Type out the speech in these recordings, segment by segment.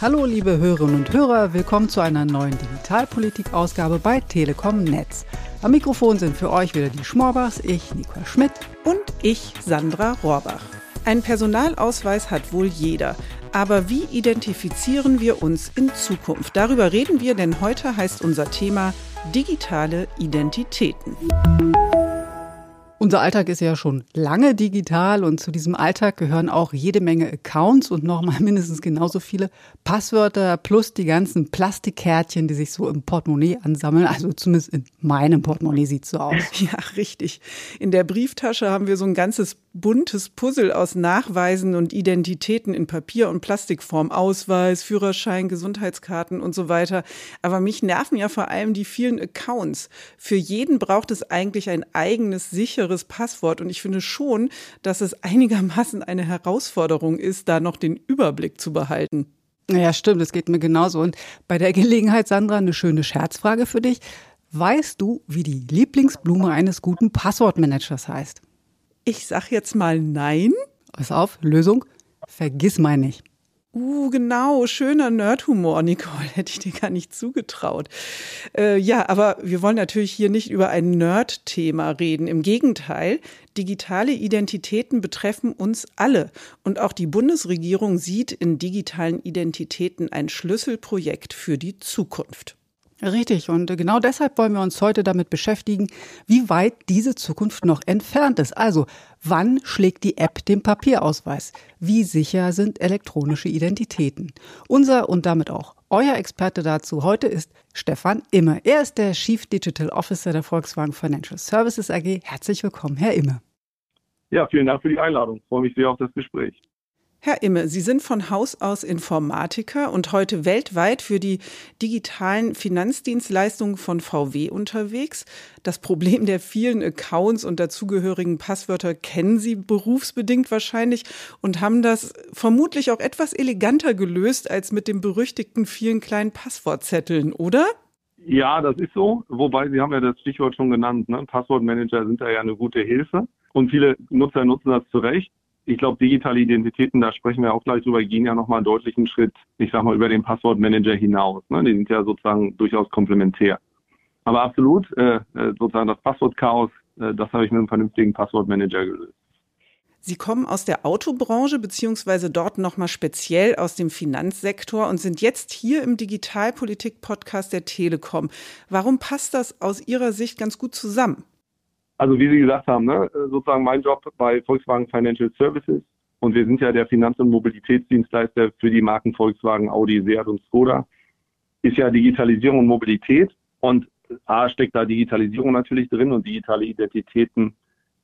Hallo liebe Hörerinnen und Hörer, willkommen zu einer neuen Digitalpolitik-Ausgabe bei Telekom Netz. Am Mikrofon sind für euch wieder die Schmorbachs, ich Nicole Schmidt und ich Sandra Rohrbach. Ein Personalausweis hat wohl jeder. Aber wie identifizieren wir uns in Zukunft? Darüber reden wir, denn heute heißt unser Thema digitale Identitäten. Unser Alltag ist ja schon lange digital und zu diesem Alltag gehören auch jede Menge Accounts und nochmal mindestens genauso viele Passwörter plus die ganzen Plastikkärtchen, die sich so im Portemonnaie ansammeln. Also zumindest in meinem Portemonnaie sieht es so aus. Ja, richtig. In der Brieftasche haben wir so ein ganzes buntes Puzzle aus Nachweisen und Identitäten in Papier- und Plastikform, Ausweis, Führerschein, Gesundheitskarten und so weiter. Aber mich nerven ja vor allem die vielen Accounts. Für jeden braucht es eigentlich ein eigenes, sicheres Passwort. Und ich finde schon, dass es einigermaßen eine Herausforderung ist, da noch den Überblick zu behalten. Ja, stimmt, das geht mir genauso. Und bei der Gelegenheit, Sandra, eine schöne Scherzfrage für dich. Weißt du, wie die Lieblingsblume eines guten Passwortmanagers heißt? Ich sag jetzt mal nein. Pass auf, Lösung. Vergiss mal nicht. Uh, genau, schöner Nerdhumor, Nicole, hätte ich dir gar nicht zugetraut. Äh, ja, aber wir wollen natürlich hier nicht über ein Nerd-Thema reden. Im Gegenteil, digitale Identitäten betreffen uns alle. Und auch die Bundesregierung sieht in digitalen Identitäten ein Schlüsselprojekt für die Zukunft. Richtig, und genau deshalb wollen wir uns heute damit beschäftigen, wie weit diese Zukunft noch entfernt ist. Also, wann schlägt die App den Papierausweis? Wie sicher sind elektronische Identitäten? Unser und damit auch euer Experte dazu heute ist Stefan Immer. Er ist der Chief Digital Officer der Volkswagen Financial Services AG. Herzlich willkommen, Herr Immer. Ja, vielen Dank für die Einladung. Ich freue mich sehr auf das Gespräch. Herr Imme, Sie sind von Haus aus Informatiker und heute weltweit für die digitalen Finanzdienstleistungen von VW unterwegs. Das Problem der vielen Accounts und dazugehörigen Passwörter kennen Sie berufsbedingt wahrscheinlich und haben das vermutlich auch etwas eleganter gelöst als mit den berüchtigten vielen kleinen Passwortzetteln, oder? Ja, das ist so. Wobei, Sie haben ja das Stichwort schon genannt. Ne? Passwortmanager sind da ja eine gute Hilfe. Und viele Nutzer nutzen das zu Recht ich glaube, digitale Identitäten, da sprechen wir auch gleich drüber, gehen ja nochmal einen deutlichen Schritt, ich sag mal, über den Passwortmanager hinaus. Ne? Die sind ja sozusagen durchaus komplementär. Aber absolut, äh, äh sozusagen das Passwortchaos, äh, das habe ich mit einem vernünftigen Passwortmanager gelöst. Sie kommen aus der Autobranche beziehungsweise dort nochmal speziell aus dem Finanzsektor und sind jetzt hier im Digitalpolitik-Podcast der Telekom. Warum passt das aus Ihrer Sicht ganz gut zusammen? Also wie Sie gesagt haben, ne, sozusagen mein Job bei Volkswagen Financial Services und wir sind ja der Finanz- und Mobilitätsdienstleister für die Marken Volkswagen, Audi, Seat und Skoda, ist ja Digitalisierung und Mobilität und A steckt da Digitalisierung natürlich drin und digitale Identitäten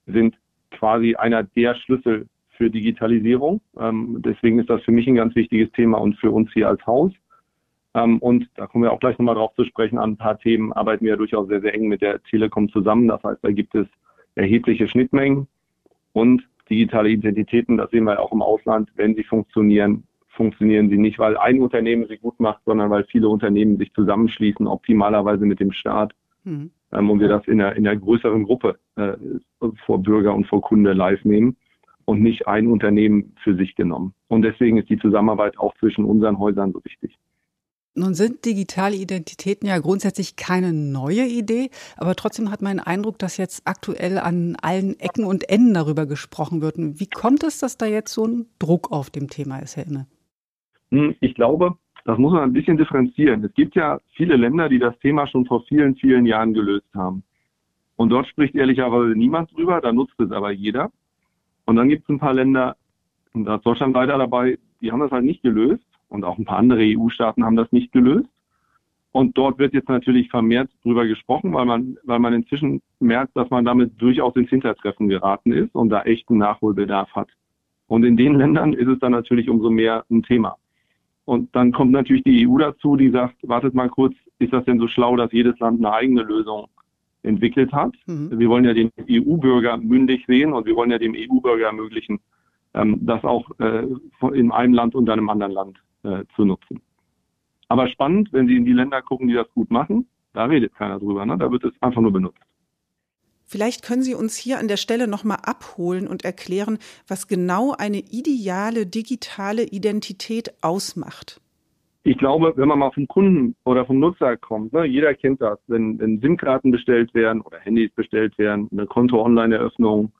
sind quasi einer der Schlüssel für Digitalisierung. Ähm, deswegen ist das für mich ein ganz wichtiges Thema und für uns hier als Haus. Ähm, und da kommen wir auch gleich nochmal drauf zu sprechen. An ein paar Themen arbeiten wir durchaus sehr, sehr eng mit der Telekom zusammen. Das heißt, da gibt es erhebliche Schnittmengen und digitale Identitäten. Das sehen wir auch im Ausland. Wenn sie funktionieren, funktionieren sie nicht, weil ein Unternehmen sie gut macht, sondern weil viele Unternehmen sich zusammenschließen, optimalerweise mit dem Staat. Mhm. Ähm, und wir das in einer, in einer größeren Gruppe äh, vor Bürger und vor Kunde live nehmen und nicht ein Unternehmen für sich genommen. Und deswegen ist die Zusammenarbeit auch zwischen unseren Häusern so wichtig. Nun sind digitale Identitäten ja grundsätzlich keine neue Idee, aber trotzdem hat man den Eindruck, dass jetzt aktuell an allen Ecken und Enden darüber gesprochen wird. Wie kommt es, dass da jetzt so ein Druck auf dem Thema ist, Herr Imme? Hm, ich glaube, das muss man ein bisschen differenzieren. Es gibt ja viele Länder, die das Thema schon vor vielen, vielen Jahren gelöst haben. Und dort spricht ehrlicherweise niemand drüber, da nutzt es aber jeder. Und dann gibt es ein paar Länder, und da ist Deutschland leider dabei, die haben das halt nicht gelöst und auch ein paar andere EU-Staaten haben das nicht gelöst. Und dort wird jetzt natürlich vermehrt drüber gesprochen, weil man, weil man inzwischen merkt, dass man damit durchaus ins Hintertreffen geraten ist und da echten Nachholbedarf hat. Und in den Ländern ist es dann natürlich umso mehr ein Thema. Und dann kommt natürlich die EU dazu, die sagt, wartet mal kurz, ist das denn so schlau, dass jedes Land eine eigene Lösung entwickelt hat? Mhm. Wir wollen ja den EU-Bürger mündig sehen und wir wollen ja dem EU-Bürger ermöglichen, ähm, das auch äh, in einem Land und einem anderen Land äh, zu nutzen. Aber spannend, wenn Sie in die Länder gucken, die das gut machen, da redet keiner drüber, ne? da wird es einfach nur benutzt. Vielleicht können Sie uns hier an der Stelle nochmal abholen und erklären, was genau eine ideale digitale Identität ausmacht. ich glaube, wenn man mal vom Kunden oder vom Nutzer kommt, ne, jeder kennt das, wenn, wenn SIM-Karten bestellt werden oder Handys bestellt werden, eine Konto-Online-Eröffnung,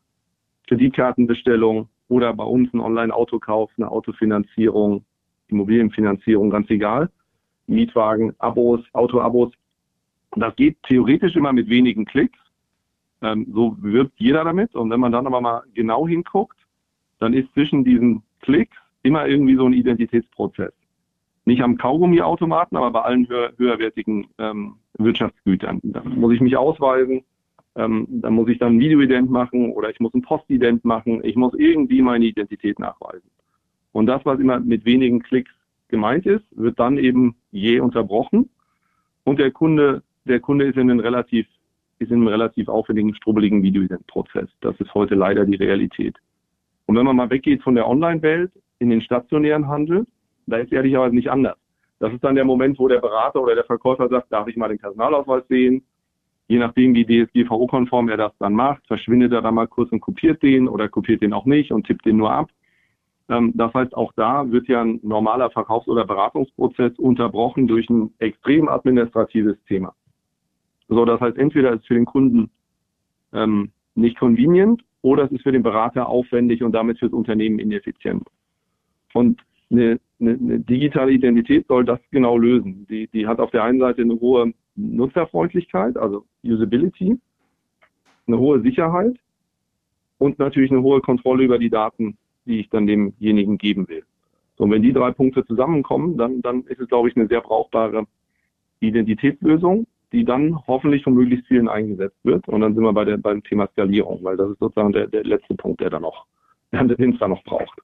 Kreditkartenbestellung oder bei uns ein Online-Autokauf, eine Autofinanzierung, Immobilienfinanzierung, ganz egal, Mietwagen, Abos, Auto-Abos. Das geht theoretisch immer mit wenigen Klicks. Ähm, so wirbt jeder damit. Und wenn man dann aber mal genau hinguckt, dann ist zwischen diesen Klicks immer irgendwie so ein Identitätsprozess. Nicht am Kaugummiautomaten, aber bei allen höher, höherwertigen ähm, Wirtschaftsgütern. Da muss ich mich ausweisen, ähm, dann muss ich dann ein Videoident machen oder ich muss ein Postident machen. Ich muss irgendwie meine Identität nachweisen. Und das, was immer mit wenigen Klicks gemeint ist, wird dann eben je unterbrochen. Und der Kunde, der Kunde ist in einem relativ, ist in einem relativ aufwendigen, strubbeligen Videoident-Prozess. Das ist heute leider die Realität. Und wenn man mal weggeht von der Online-Welt in den stationären Handel, da ist ehrlicherweise nicht anders. Das ist dann der Moment, wo der Berater oder der Verkäufer sagt, darf ich mal den Personalausweis sehen? Je nachdem, wie DSGVO-konform er das dann macht, verschwindet er dann mal kurz und kopiert den oder kopiert den auch nicht und tippt den nur ab. Ähm, das heißt, auch da wird ja ein normaler Verkaufs- oder Beratungsprozess unterbrochen durch ein extrem administratives Thema. So, das heißt, entweder ist es für den Kunden ähm, nicht convenient oder es ist für den Berater aufwendig und damit für das Unternehmen ineffizient. Und eine, eine, eine digitale Identität soll das genau lösen. Die, die hat auf der einen Seite eine hohe Nutzerfreundlichkeit, also Usability, eine hohe Sicherheit und natürlich eine hohe Kontrolle über die Daten, die ich dann demjenigen geben will. So, und wenn die drei Punkte zusammenkommen, dann, dann ist es, glaube ich, eine sehr brauchbare Identitätslösung, die dann hoffentlich von möglichst vielen eingesetzt wird. Und dann sind wir bei der, beim Thema Skalierung, weil das ist sozusagen der, der letzte Punkt, der da noch, den es da noch braucht.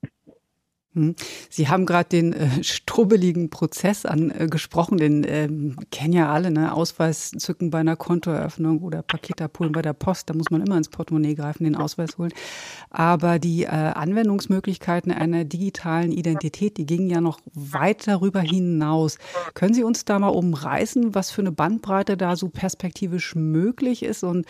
Hm. Sie haben gerade den äh, strubbeligen Prozess angesprochen, äh, den ähm, kennen ja alle, ne? Ausweis zücken bei einer Kontoeröffnung oder Paket abholen bei der Post, da muss man immer ins Portemonnaie greifen, den Ausweis holen. Aber die äh, Anwendungsmöglichkeiten einer digitalen Identität, die gingen ja noch weit darüber hinaus. Können Sie uns da mal umreißen, was für eine Bandbreite da so perspektivisch möglich ist? Und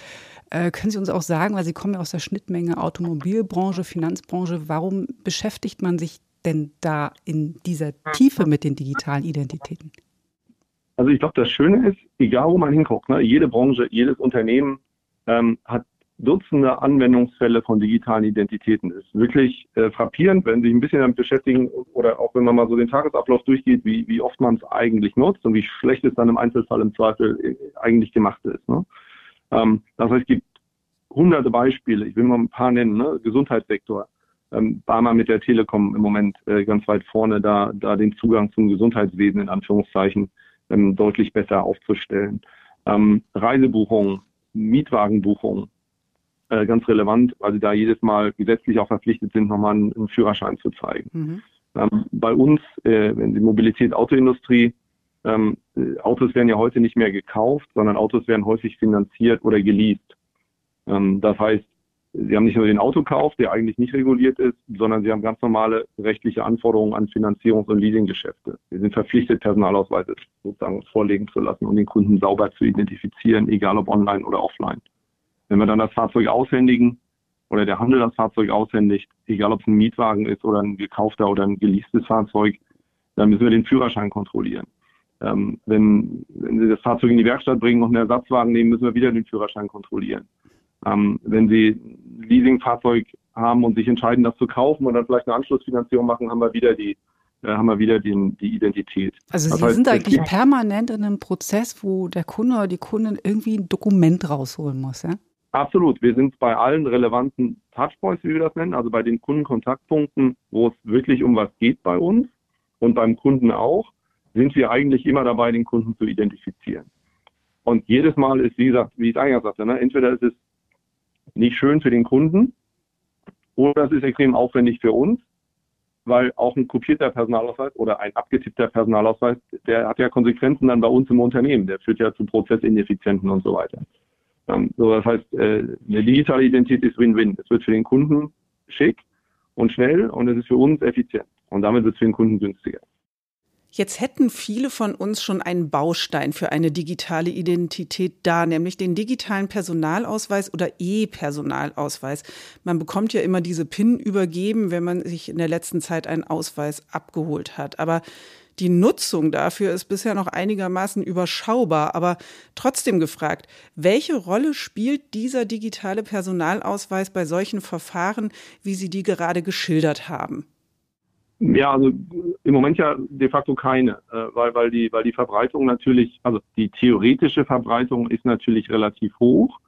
äh, können Sie uns auch sagen, weil Sie kommen ja aus der Schnittmenge Automobilbranche, Finanzbranche, warum beschäftigt man sich denn da in dieser Tiefe mit den digitalen Identitäten? Also ich glaube, das Schöne ist, egal wo man hinguckt, ne, jede Branche, jedes Unternehmen ähm, hat Dutzende Anwendungsfälle von digitalen Identitäten. Das ist wirklich äh, frappierend, wenn Sie sich ein bisschen damit beschäftigen oder auch wenn man mal so den Tagesablauf durchgeht, wie, wie oft man es eigentlich nutzt und wie schlecht es dann im Einzelfall im Zweifel äh, eigentlich gemacht ist. Ne? Ähm, das heißt, es gibt hunderte Beispiele. Ich will mal ein paar nennen. Ne? Gesundheitssektor ähm, Barmer mit der Telekom im Moment äh, ganz weit vorne, da, da den Zugang zum Gesundheitswesen in Anführungszeichen ähm, deutlich besser aufzustellen. Ähm, Reisebuchungen, Mietwagenbuchungen, äh, ganz relevant, weil sie da jedes Mal gesetzlich auch verpflichtet sind, nochmal einen, einen Führerschein zu zeigen. Mhm. Ähm, bei uns, äh, wenn die Mobilität, Autoindustrie, ähm, äh, Autos werden ja heute nicht mehr gekauft, sondern Autos werden häufig finanziert oder geleast. Ähm, das heißt, Sie haben nicht nur den Autokauf, der eigentlich nicht reguliert ist, sondern Sie haben ganz normale rechtliche Anforderungen an Finanzierungs- und Leasinggeschäfte. Wir sind verpflichtet, Personalausweise sozusagen vorlegen zu lassen und den Kunden sauber zu identifizieren, egal ob online oder offline. Wenn wir dann das Fahrzeug aushändigen oder der Handel das Fahrzeug aushändigt, egal ob es ein Mietwagen ist oder ein gekaufter oder ein geleastes Fahrzeug, dann müssen wir den Führerschein kontrollieren. Ähm, wenn, wenn Sie das Fahrzeug in die Werkstatt bringen und einen Ersatzwagen nehmen, müssen wir wieder den Führerschein kontrollieren. Ähm, wenn Sie ein Leasingfahrzeug haben und sich entscheiden, das zu kaufen und dann vielleicht eine Anschlussfinanzierung machen, haben wir wieder die äh, haben wir wieder den, die Identität. Also Sie heißt, sind eigentlich permanent in einem Prozess, wo der Kunde oder die Kundin irgendwie ein Dokument rausholen muss, ja? Absolut. Wir sind bei allen relevanten Touchpoints, wie wir das nennen, also bei den Kundenkontaktpunkten, wo es wirklich um was geht bei uns und beim Kunden auch, sind wir eigentlich immer dabei, den Kunden zu identifizieren. Und jedes Mal ist, wie gesagt, wie ich es eingangs sagte, ne, entweder ist es nicht schön für den Kunden oder es ist extrem aufwendig für uns, weil auch ein kopierter Personalausweis oder ein abgetippter Personalausweis, der hat ja Konsequenzen dann bei uns im Unternehmen. Der führt ja zu Prozessineffizienten und so weiter. Ähm, so, das heißt, äh, eine digitale Identität ist Win-Win. Es wird für den Kunden schick und schnell und es ist für uns effizient. Und damit wird es für den Kunden günstiger. Jetzt hätten viele von uns schon einen Baustein für eine digitale Identität da, nämlich den digitalen Personalausweis oder E-Personalausweis. Man bekommt ja immer diese PIN übergeben, wenn man sich in der letzten Zeit einen Ausweis abgeholt hat. Aber Die Nutzung dafür ist bisher noch einigermaßen überschaubar, aber trotzdem gefragt, welche Rolle spielt dieser digitale Personalausweis bei solchen Verfahren, wie Sie die gerade geschildert haben? Ja, also im Moment ja de facto keine, äh, weil, weil, die, weil die Verbreitung natürlich, also die theoretische Verbreitung ist natürlich relativ hoch.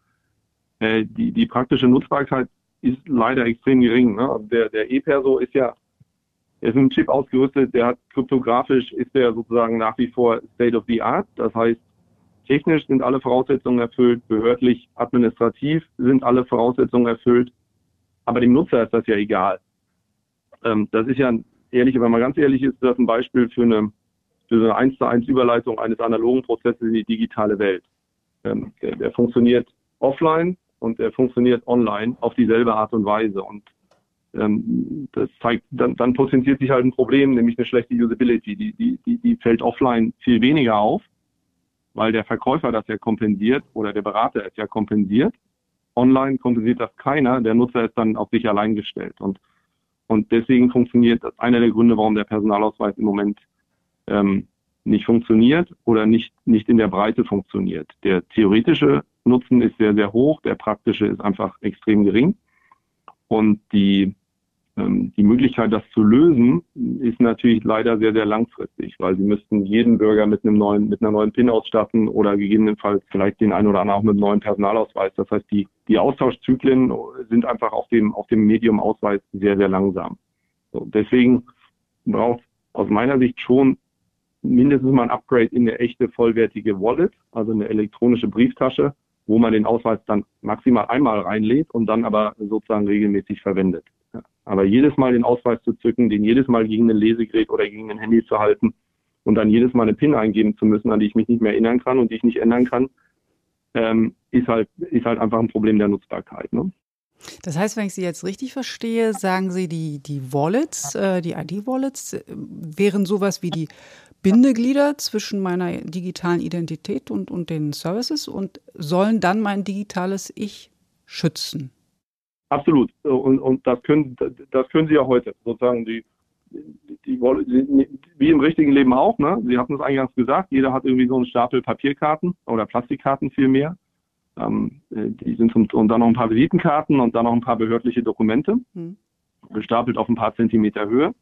Äh, die, die praktische Nutzbarkeit ist leider extrem gering. Ne? Also der, der E-Perso ist ja er ist mit einem Chip ausgerüstet, der hat kryptografisch, ist der sozusagen nach wie vor State of the Art. Das heißt, technisch sind alle Voraussetzungen erfüllt, behördlich, administrativ sind alle Voraussetzungen erfüllt. Aber dem Nutzer ist das ja egal. Ähm, das ist ja ehrlich, wenn man ganz ehrlich ist, das ein Beispiel für eine, für eine 1 zu 1 Überleitung eines analogen Prozesses in die digitale Welt. Ähm, der, der funktioniert offline und der funktioniert online auf dieselbe Art und Weise. Und ähm, das zeigt, dann, dann potenziert sich halt ein Problem, nämlich eine schlechte Usability. Die, die, die, die fällt offline viel weniger auf, weil der Verkäufer das ja kompensiert oder der Berater es ja kompensiert. Online kompensiert das keiner, der Nutzer ist dann auf sich allein gestellt. Und, und deswegen funktioniert das einer der Gründe, warum der Personalausweis im Moment ähm, nicht funktioniert oder nicht, nicht in der Breite funktioniert. Der theoretische Nutzen ist sehr, sehr hoch, der praktische ist einfach extrem gering. Und die die Möglichkeit, das zu lösen, ist natürlich leider sehr, sehr langfristig, weil sie müssten jeden Bürger mit einem neuen, mit einer neuen PIN ausstatten oder gegebenenfalls vielleicht den einen oder anderen auch mit einem neuen Personalausweis. Das heißt, die, die Austauschzyklen sind einfach auf dem, auf dem Medium Ausweis sehr, sehr langsam. So, deswegen braucht aus meiner Sicht schon mindestens mal ein Upgrade in eine echte vollwertige Wallet, also eine elektronische Brieftasche, wo man den Ausweis dann maximal einmal reinlädt und dann aber sozusagen regelmäßig verwendet. Aber jedes Mal den Ausweis zu zücken, den jedes Mal gegen ein Lesegerät oder gegen ein Handy zu halten und dann jedes Mal eine PIN eingeben zu müssen, an die ich mich nicht mehr erinnern kann und die ich nicht ändern kann, ähm, ist halt ist halt einfach ein Problem der Nutzbarkeit. Ne? Das heißt, wenn ich Sie jetzt richtig verstehe, sagen Sie, die, die Wallets, äh, die ID-Wallets äh, wären sowas wie die Bindeglieder zwischen meiner digitalen Identität und, und den Services und sollen dann mein digitales Ich schützen. Absolut. Und, und das können, das können Sie ja heute sozusagen die, die, die, wie im richtigen Leben auch, ne? Sie hatten es eingangs gesagt, jeder hat irgendwie so einen Stapel Papierkarten oder Plastikkarten vielmehr. Ähm, die sind zum, und dann noch ein paar Visitenkarten und dann noch ein paar behördliche Dokumente, mhm. gestapelt auf ein paar Zentimeter Höhe.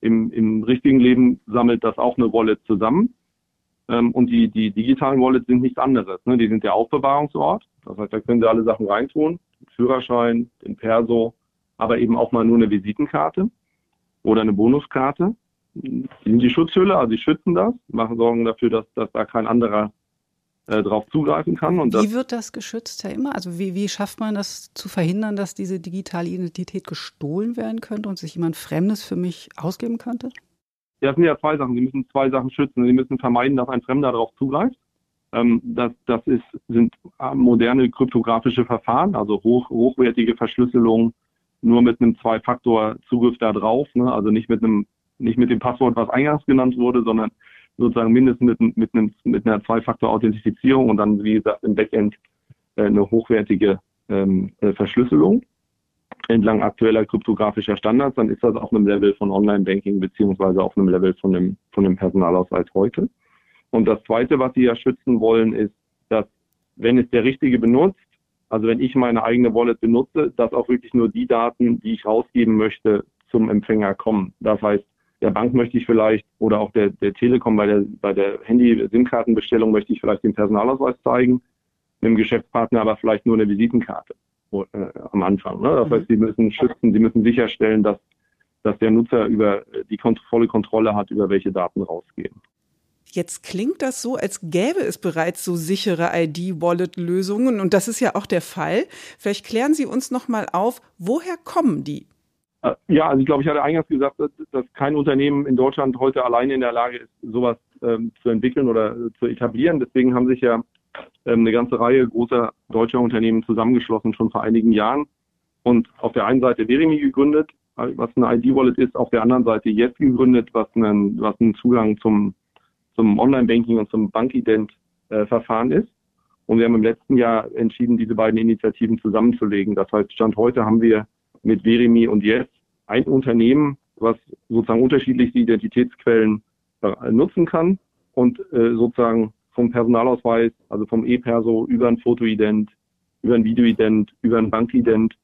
Im, Im richtigen Leben sammelt das auch eine Wallet zusammen. Ähm, und die, die digitalen Wallets sind nichts anderes. Ne? Die sind der Aufbewahrungsort. Das heißt, da können Sie alle Sachen reintun Führerschein, den Perso, aber eben auch mal nur eine Visitenkarte oder eine Bonuskarte. Die sind die Schutzhülle, also sie schützen das, machen Sorgen dafür, dass, dass da kein anderer äh, drauf zugreifen kann. Und wie wird das geschützt, Herr Immer? Also wie, wie schafft man das zu verhindern, dass diese digitale Identität gestohlen werden könnte und sich jemand Fremdes für mich ausgeben könnte? Ja, das sind ja zwei Sachen. Sie müssen zwei Sachen schützen. Sie müssen vermeiden, dass ein Fremder darauf zugreift. Ähm, das das ist, sind äh, moderne kryptografische Verfahren, also hoch, hochwertige Verschlüsselung, nur mit einem Zwei-Faktor-Zugriff da drauf, ne? also nicht mit einem, nicht mit dem Passwort, was eingangs genannt wurde, sondern sozusagen mindestens mit, mit, einem, mit einer Zwei-Faktor-Authentifizierung und dann, wie gesagt, im Backend äh, eine hochwertige ähm, äh, Verschlüsselung entlang aktueller kryptografischer Standards, dann ist das auf einem Level von Online-Banking beziehungsweise auf einem Level von dem, von dem Personalausweis heute. Und das Zweite, was Sie ja schützen wollen, ist, dass wenn es der Richtige benutzt, also wenn ich meine eigene Wallet benutze, dass auch wirklich nur die Daten, die ich rausgeben möchte, zum Empfänger kommen. Das heißt, der Bank möchte ich vielleicht oder auch der, der Telekom bei der, bei der Handy-SIM-Kartenbestellung möchte ich vielleicht den Personalausweis zeigen, dem Geschäftspartner aber vielleicht nur eine Visitenkarte äh, am Anfang. Ne? Das mhm. heißt, sie müssen schützen, sie müssen sicherstellen, dass, dass der Nutzer über die volle Kontrolle hat, über welche Daten rausgehen. Jetzt klingt das so, als gäbe es bereits so sichere ID-Wallet-Lösungen und das ist ja auch der Fall. Vielleicht klären Sie uns noch mal auf, woher kommen die? Äh, ja, also ich glaube, ich hatte eingangs gesagt, dass kein Unternehmen in Deutschland heute alleine in der Lage ist, sowas ähm, zu entwickeln oder äh, zu etablieren. Deswegen haben sich ja ähm, eine ganze Reihe großer deutscher Unternehmen zusammengeschlossen, schon vor einigen Jahren. Und auf der einen Seite Verimi gegründet, äh, was eine ID-Wallet ist, auf der anderen Seite jetzt gegründet, was einen, was einen Zugang zum zum Online-Banking und zum Bankident-Verfahren ist. Und wir haben im letzten Jahr entschieden, diese beiden Initiativen zusammenzulegen. Das heißt, Stand heute haben wir mit Verimi und Yes ein Unternehmen, was sozusagen unterschiedlichste Identitätsquellen nutzen kann und äh, sozusagen vom Personalausweis, also vom E-Perso über ein Fotoident, über ein Videoident, über ein Bankident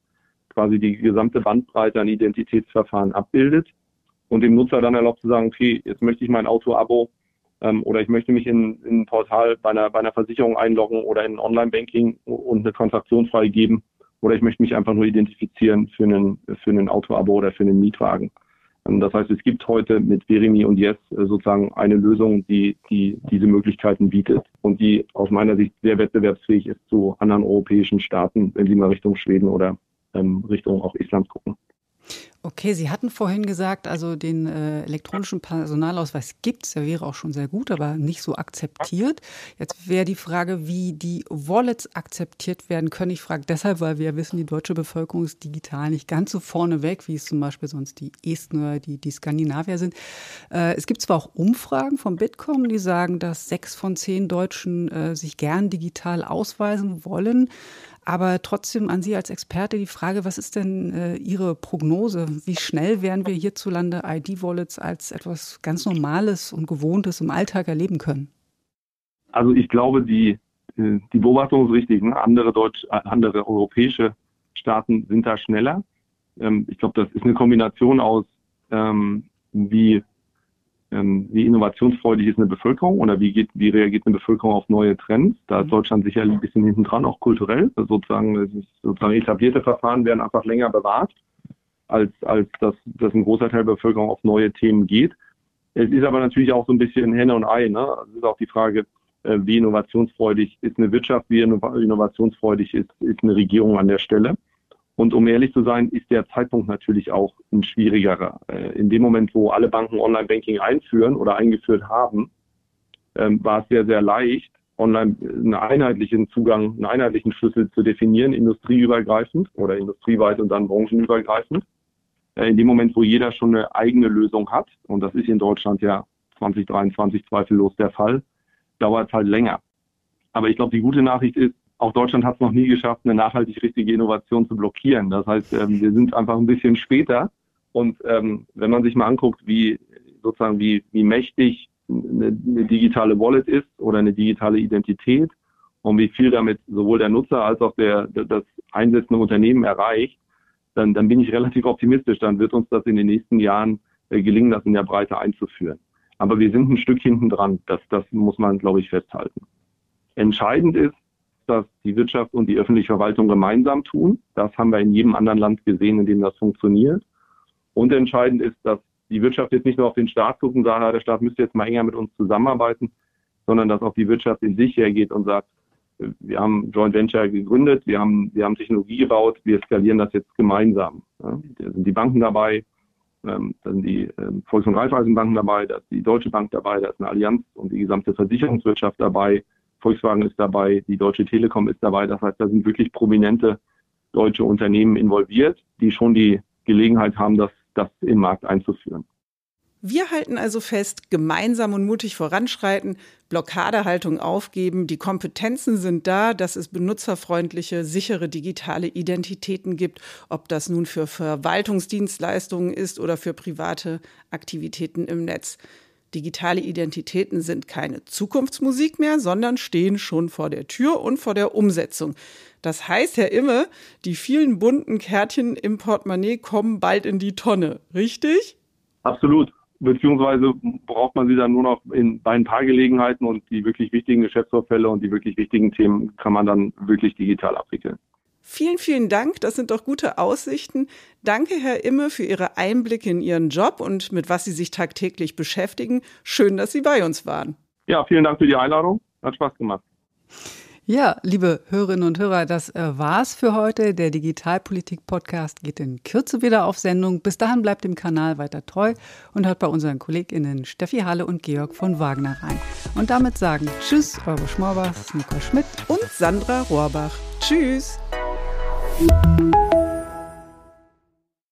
quasi die gesamte Bandbreite an Identitätsverfahren abbildet und dem Nutzer dann erlaubt zu sagen, okay, jetzt möchte ich mein Auto-Abo ähm, oder ich möchte mich in, in ein Portal bei einer, bei einer Versicherung einloggen oder in Online-Banking und eine Transaktion freigeben oder ich möchte mich einfach nur identifizieren für einen, für einen Auto-Abo oder für einen Mietwagen. Ähm, das heißt, es gibt heute mit Verimi und Yes äh, sozusagen eine Lösung, die, die diese Möglichkeiten bietet und die aus meiner Sicht sehr wettbewerbsfähig ist zu anderen europäischen Staaten, wenn Sie mal Richtung Schweden oder ähm, Richtung auch Island gucken. Okay, Sie hatten vorhin gesagt, also den äh, elektronischen Personalausweis gibt es, der wäre auch schon sehr gut, aber nicht so akzeptiert. Jetzt wäre die Frage, wie die Wallets akzeptiert werden können. Ich frage deshalb, weil wir wissen, die deutsche Bevölkerung ist digital nicht ganz so vorneweg, wie es zum Beispiel sonst die Esten oder die, die Skandinavier sind. Äh, es gibt zwar auch Umfragen vom Bitkom, die sagen, dass sechs von zehn Deutschen äh, sich gern digital ausweisen wollen. Aber trotzdem an Sie als Experte die Frage, was ist denn äh, Ihre Prognose? Wie schnell werden wir hierzulande ID-Wallets als etwas ganz Normales und Gewohntes im Alltag erleben können? Also ich glaube, die, die Beobachtung ist richtig. Ne? Andere, Deutsch, äh, andere europäische Staaten sind da schneller. Ähm, ich glaube, das ist eine Kombination aus, ähm, wie ähm, wie innovationsfreudig ist eine Bevölkerung oder wie, geht, wie reagiert eine Bevölkerung auf neue Trends. Da ist mhm. Deutschland sicherlich ein bisschen hinten dran, auch kulturell. Also sozusagen, sozusagen etablierte Verfahren werden einfach länger bewahrt, als, als dass, dass ein großer Teil der Bevölkerung auf neue Themen geht. Es ist aber natürlich auch so ein bisschen Henne und Ei. Ne? Es ist auch die Frage, äh, wie innovationsfreudig ist eine Wirtschaft, wie innovationsfreudig ist, ist eine Regierung an der Stelle. Und um ehrlich zu sein, ist der Zeitpunkt natürlich auch ein schwierigerer. Äh, in dem Moment, wo alle Banken Online-Banking einführen oder eingeführt haben, ähm, war es sehr, sehr leicht, online einen einheitlichen Zugang, einen einheitlichen Schlüssel zu definieren, industrieübergreifend oder industrieweit und dann branchenübergreifend. Äh, in dem Moment, wo jeder schon eine eigene Lösung hat, und das ist in Deutschland ja 2023 zweifellos der Fall, dauert es halt länger. Aber ich glaube, die gute Nachricht ist, auch Deutschland hat es noch nie geschafft, eine nachhaltig richtige Innovation zu blockieren. Das heißt, ähm, wir sind einfach ein bisschen später. Und ähm, wenn man sich mal anguckt, wie sozusagen wie, wie mächtig eine, eine digitale Wallet ist oder eine digitale Identität und wie viel damit sowohl der Nutzer als auch der, das einsetzende Unternehmen erreicht, dann, dann bin ich relativ optimistisch. Dann wird uns das in den nächsten Jahren äh, gelingen, das in der Breite einzuführen. Aber wir sind ein Stück hinten dran. Das, das muss man, glaube ich, festhalten. Entscheidend ist, das die Wirtschaft und die öffentliche Verwaltung gemeinsam tun. Das haben wir in jedem anderen Land gesehen, in dem das funktioniert. Und entscheidend ist, dass die Wirtschaft jetzt nicht nur auf den Staat gucken sagt, ah, der Staat müsste jetzt mal enger mit uns zusammenarbeiten, sondern dass auch die Wirtschaft in sich hergeht und sagt, wir haben Joint Venture gegründet, wir haben, wir haben Technologie gebaut, wir skalieren das jetzt gemeinsam. Ja, da sind die Banken dabei, ähm, da sind die ähm, Volks- und Raiffeisenbanken dabei, da ist die Deutsche Bank dabei, da ist eine Allianz und die gesamte Versicherungswirtschaft dabei. Volkswagen ist dabei, die Deutsche Telekom ist dabei. Das heißt, da sind wirklich prominente deutsche Unternehmen involviert, die schon die Gelegenheit haben, das, das im Markt einzuführen. Wir halten also fest, gemeinsam und mutig voranschreiten, Blockadehaltung aufgeben, die Kompetenzen sind da, dass es benutzerfreundliche, sichere digitale Identitäten gibt, ob das nun für Verwaltungsdienstleistungen ist oder für private Aktivitäten im Netz. Digitale Identitäten sind keine Zukunftsmusik mehr, sondern stehen schon vor der Tür und vor der Umsetzung. Das heißt, Herr Imme, die vielen bunten Kärtchen im Portemonnaie kommen bald in die Tonne, richtig? Absolut. Beziehungsweise braucht man sie dann nur noch in, bei ein paar Gelegenheiten und die wirklich wichtigen Geschäftsvorfälle und die wirklich wichtigen Themen kann man dann wirklich digital abwickeln. Vielen, vielen Dank. Das sind doch gute Aussichten. Danke, Herr Imme, für Ihre Einblicke in Ihren Job und mit was Sie sich tagtäglich beschäftigen. Schön, dass Sie bei uns waren. Ja, vielen Dank für die Einladung. Hat Spaß gemacht. Ja, liebe Hörerinnen und Hörer, das äh, war's für heute. Der Digitalpolitik-Podcast geht in Kürze wieder auf Sendung. Bis dahin bleibt dem Kanal weiter treu und hört bei unseren KollegInnen Steffi Halle und Georg von Wagner rein. Und damit sagen Tschüss, eure Schmorbachs, Nicole Schmidt und Sandra Rohrbach. Tschüss.